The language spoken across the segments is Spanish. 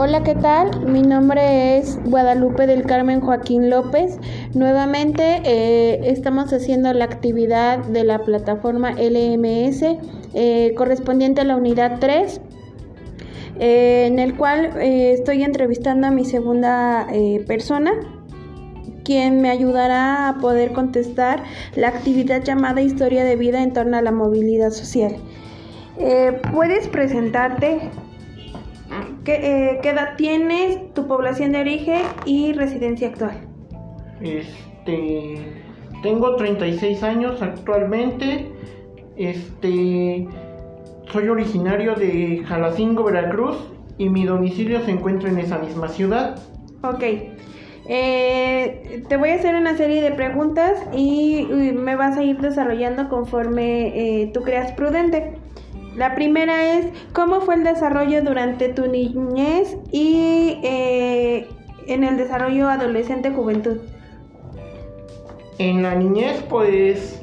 Hola, ¿qué tal? Mi nombre es Guadalupe del Carmen Joaquín López. Nuevamente eh, estamos haciendo la actividad de la plataforma LMS eh, correspondiente a la unidad 3, eh, en el cual estoy entrevistando a mi segunda persona, quien me ayudará a poder contestar la actividad llamada Historia de Vida en torno a la movilidad social. ¿Puedes presentarte? Eh, ¿Qué, edad tienes, tu población de origen y residencia actual? Este, tengo 36 años actualmente. Este, soy originario de Jalacingo, Veracruz y mi domicilio se encuentra en esa misma ciudad. Ok. Eh, te voy a hacer una serie de preguntas y, me vas a ir desarrollando conforme eh, tú creas prudente. La primera es, ¿cómo fue el desarrollo durante tu niñez y eh, en el desarrollo adolescente-juventud? En la niñez, pues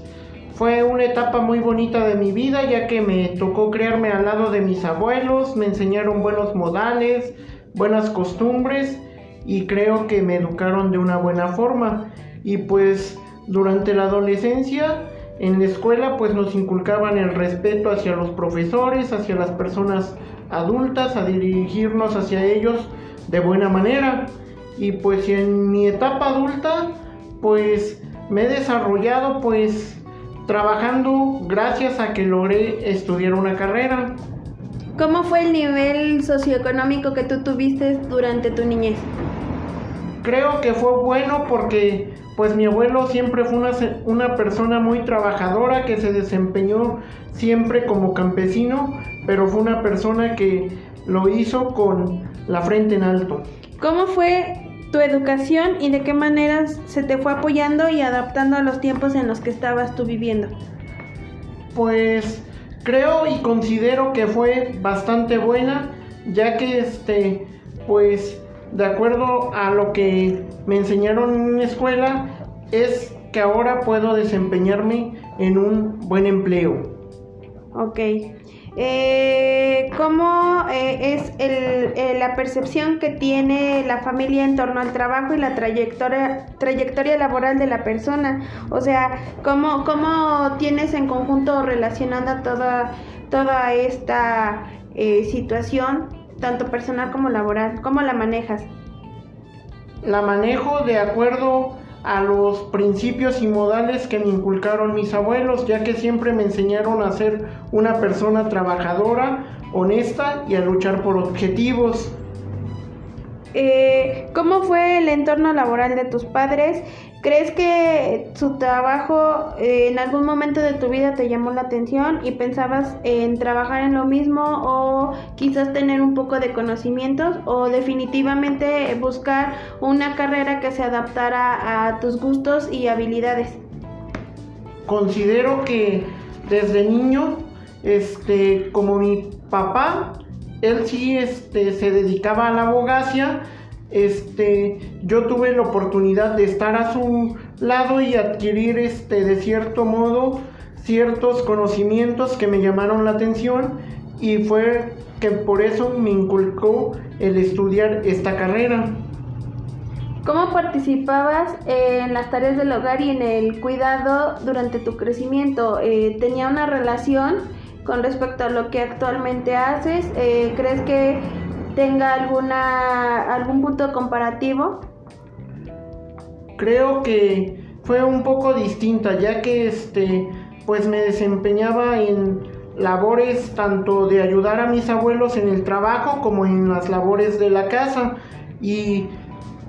fue una etapa muy bonita de mi vida, ya que me tocó criarme al lado de mis abuelos, me enseñaron buenos modales, buenas costumbres y creo que me educaron de una buena forma. Y pues durante la adolescencia, en la escuela pues nos inculcaban el respeto hacia los profesores, hacia las personas adultas, a dirigirnos hacia ellos de buena manera. Y pues en mi etapa adulta pues me he desarrollado pues trabajando gracias a que logré estudiar una carrera. ¿Cómo fue el nivel socioeconómico que tú tuviste durante tu niñez? Creo que fue bueno porque pues mi abuelo siempre fue una, una, persona muy trabajadora que se desempeñó siempre como campesino, pero fue una persona que lo hizo con la frente en alto. ¿Cómo fue tu educación y de qué manera se te fue apoyando y adaptando a los tiempos en los que estabas tú viviendo? Pues creo y considero que fue bastante buena, ya que este, pues de acuerdo a lo que me enseñaron en la escuela, es que ahora puedo desempeñarme en un buen empleo. Ok. Eh, ¿Cómo eh, es el, la percepción que tiene la familia en torno al trabajo y la trayectoria, trayectoria laboral de la persona? O sea, ¿cómo, cómo tienes en conjunto relacionando toda, toda esta eh, situación tanto personal como laboral? ¿Cómo la manejas? La manejo de acuerdo a los principios y modales que me inculcaron mis abuelos, ya que siempre me enseñaron a ser una persona trabajadora, honesta y a luchar por objetivos. Eh, ¿Cómo fue el entorno laboral de tus padres? ¿Crees que su trabajo eh, en algún momento de tu vida te llamó la atención y pensabas en trabajar en lo mismo o quizás tener un poco de conocimientos o definitivamente buscar una carrera que se adaptara a tus gustos y habilidades? Considero que desde niño, este, como mi papá él sí este, se dedicaba a la abogacía. Este, yo tuve la oportunidad de estar a su lado y adquirir este, de cierto modo ciertos conocimientos que me llamaron la atención y fue que por eso me inculcó el estudiar esta carrera. ¿Cómo participabas en las tareas del hogar y en el cuidado durante tu crecimiento? Eh, ¿Tenía una relación con respecto a lo que actualmente haces? Eh, ¿Crees que tenga alguna algún punto comparativo? Creo que fue un poco distinta, ya que este pues me desempeñaba en labores tanto de ayudar a mis abuelos en el trabajo como en las labores de la casa y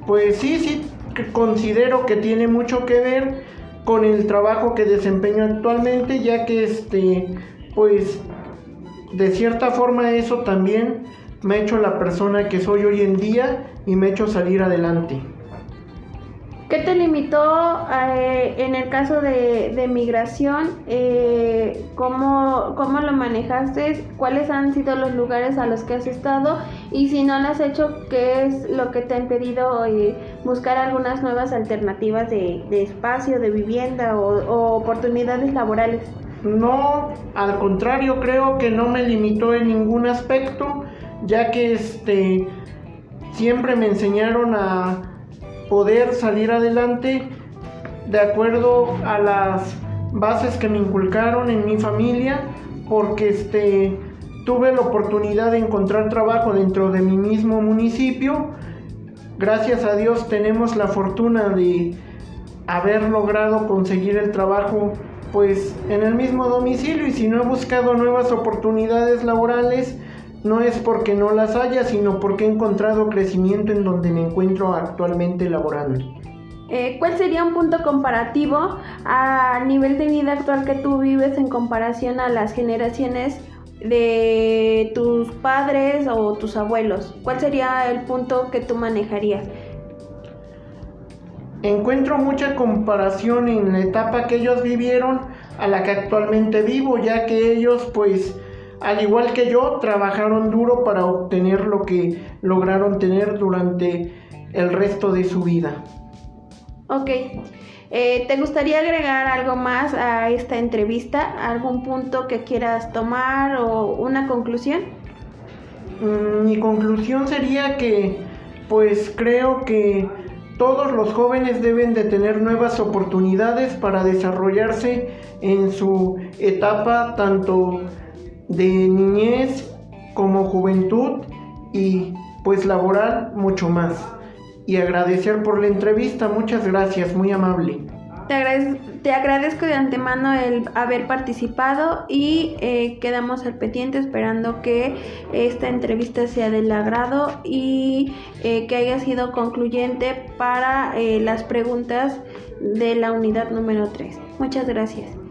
pues sí, sí considero que tiene mucho que ver con el trabajo que desempeño actualmente, ya que este pues de cierta forma eso también me ha hecho la persona que soy hoy en día y me ha hecho salir adelante. ¿Qué te limitó eh, en el caso de, migración? Eh, ¿cómo, ¿Cómo lo manejaste? ¿Cuáles han sido los lugares a los que has estado? Y si no lo has hecho, ¿qué es lo que te ha impedido eh, buscar algunas nuevas alternativas de, espacio, de vivienda o oportunidades laborales? No, al contrario, creo que no me limitó en ningún aspecto, ya que este siempre me enseñaron a poder salir adelante de acuerdo a las bases que me inculcaron en mi familia, porque este tuve la oportunidad de encontrar trabajo dentro de mi mismo municipio. Gracias a Dios tenemos la fortuna de haber logrado conseguir el trabajo pues en el mismo domicilio y si no he buscado nuevas oportunidades laborales no es porque no las haya, sino porque he encontrado crecimiento en donde me encuentro actualmente laborando. Eh, ¿Cuál sería un punto comparativo a nivel de vida actual que tú vives en comparación a las generaciones de tus padres o tus abuelos? ¿Cuál sería el punto que tú manejarías? Encuentro mucha comparación en la etapa que ellos vivieron a la que actualmente vivo, ya que ellos pues al igual que yo trabajaron duro para obtener lo que lograron tener durante el resto de su vida. Ok. Eh, ¿Te gustaría agregar algo más a esta entrevista? ¿Algún punto que quieras tomar o una conclusión? Mm, mi conclusión sería que pues creo que todos los jóvenes deben de tener nuevas oportunidades para desarrollarse en su etapa tanto de niñez como juventud y pues laboral mucho más. Y agradecer por la entrevista, muchas gracias, muy amable. Te, agradezco de antemano el haber participado y eh, quedamos al pendiente esperando que esta entrevista sea del agrado y eh, que haya sido concluyente para eh, las preguntas de la unidad número 3. Muchas gracias.